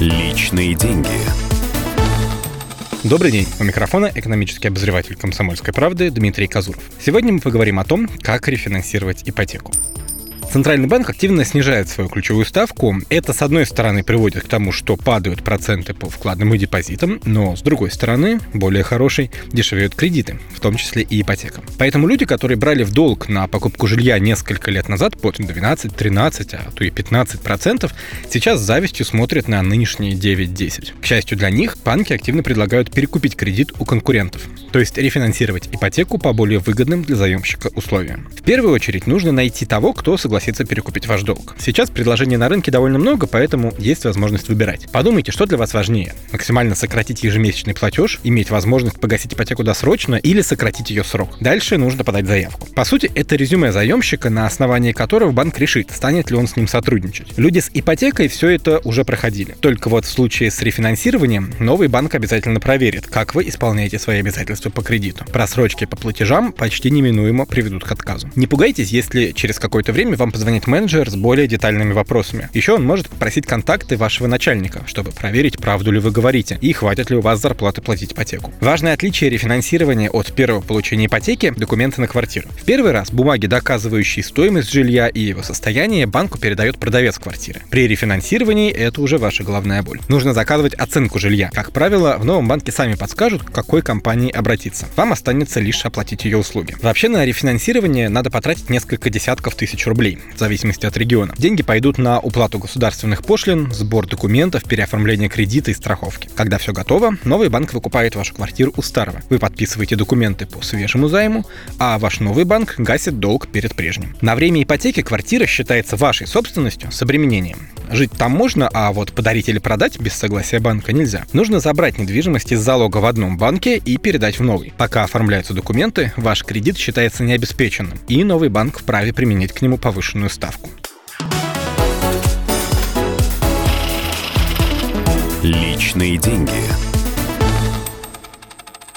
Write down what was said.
Личные деньги. Добрый день. У микрофона экономический обозреватель «Комсомольской правды» Дмитрий Казуров. Сегодня мы поговорим о том, как рефинансировать ипотеку. Центральный банк активно снижает свою ключевую ставку. Это, с одной стороны, приводит к тому, что падают проценты по вкладным и депозитам, но, с другой стороны, более хороший, дешевеют кредиты, в том числе и ипотека. Поэтому люди, которые брали в долг на покупку жилья несколько лет назад под 12, 13, а то и 15 процентов, сейчас с завистью смотрят на нынешние 9-10. К счастью для них, банки активно предлагают перекупить кредит у конкурентов, то есть рефинансировать ипотеку по более выгодным для заемщика условиям. В первую очередь нужно найти того, кто согласится согласится перекупить ваш долг. Сейчас предложений на рынке довольно много, поэтому есть возможность выбирать. Подумайте, что для вас важнее. Максимально сократить ежемесячный платеж, иметь возможность погасить ипотеку досрочно или сократить ее срок. Дальше нужно подать заявку. По сути, это резюме заемщика, на основании которого банк решит, станет ли он с ним сотрудничать. Люди с ипотекой все это уже проходили. Только вот в случае с рефинансированием новый банк обязательно проверит, как вы исполняете свои обязательства по кредиту. Просрочки по платежам почти неминуемо приведут к отказу. Не пугайтесь, если через какое-то время вам вам позвонит менеджер с более детальными вопросами. Еще он может попросить контакты вашего начальника, чтобы проверить, правду ли вы говорите и хватит ли у вас зарплаты платить ипотеку. Важное отличие рефинансирования от первого получения ипотеки – документы на квартиру. В первый раз бумаги, доказывающие стоимость жилья и его состояние, банку передает продавец квартиры. При рефинансировании это уже ваша головная боль. Нужно заказывать оценку жилья. Как правило, в новом банке сами подскажут, к какой компании обратиться. Вам останется лишь оплатить ее услуги. Вообще на рефинансирование надо потратить несколько десятков тысяч рублей в зависимости от региона. Деньги пойдут на уплату государственных пошлин, сбор документов, переоформление кредита и страховки. Когда все готово, новый банк выкупает вашу квартиру у старого. Вы подписываете документы по свежему займу, а ваш новый банк гасит долг перед прежним. На время ипотеки квартира считается вашей собственностью с обременением. Жить там можно, а вот подарить или продать без согласия банка нельзя. Нужно забрать недвижимость из залога в одном банке и передать в новый. Пока оформляются документы, ваш кредит считается необеспеченным, и новый банк вправе применить к нему повышенную ставку. Личные деньги.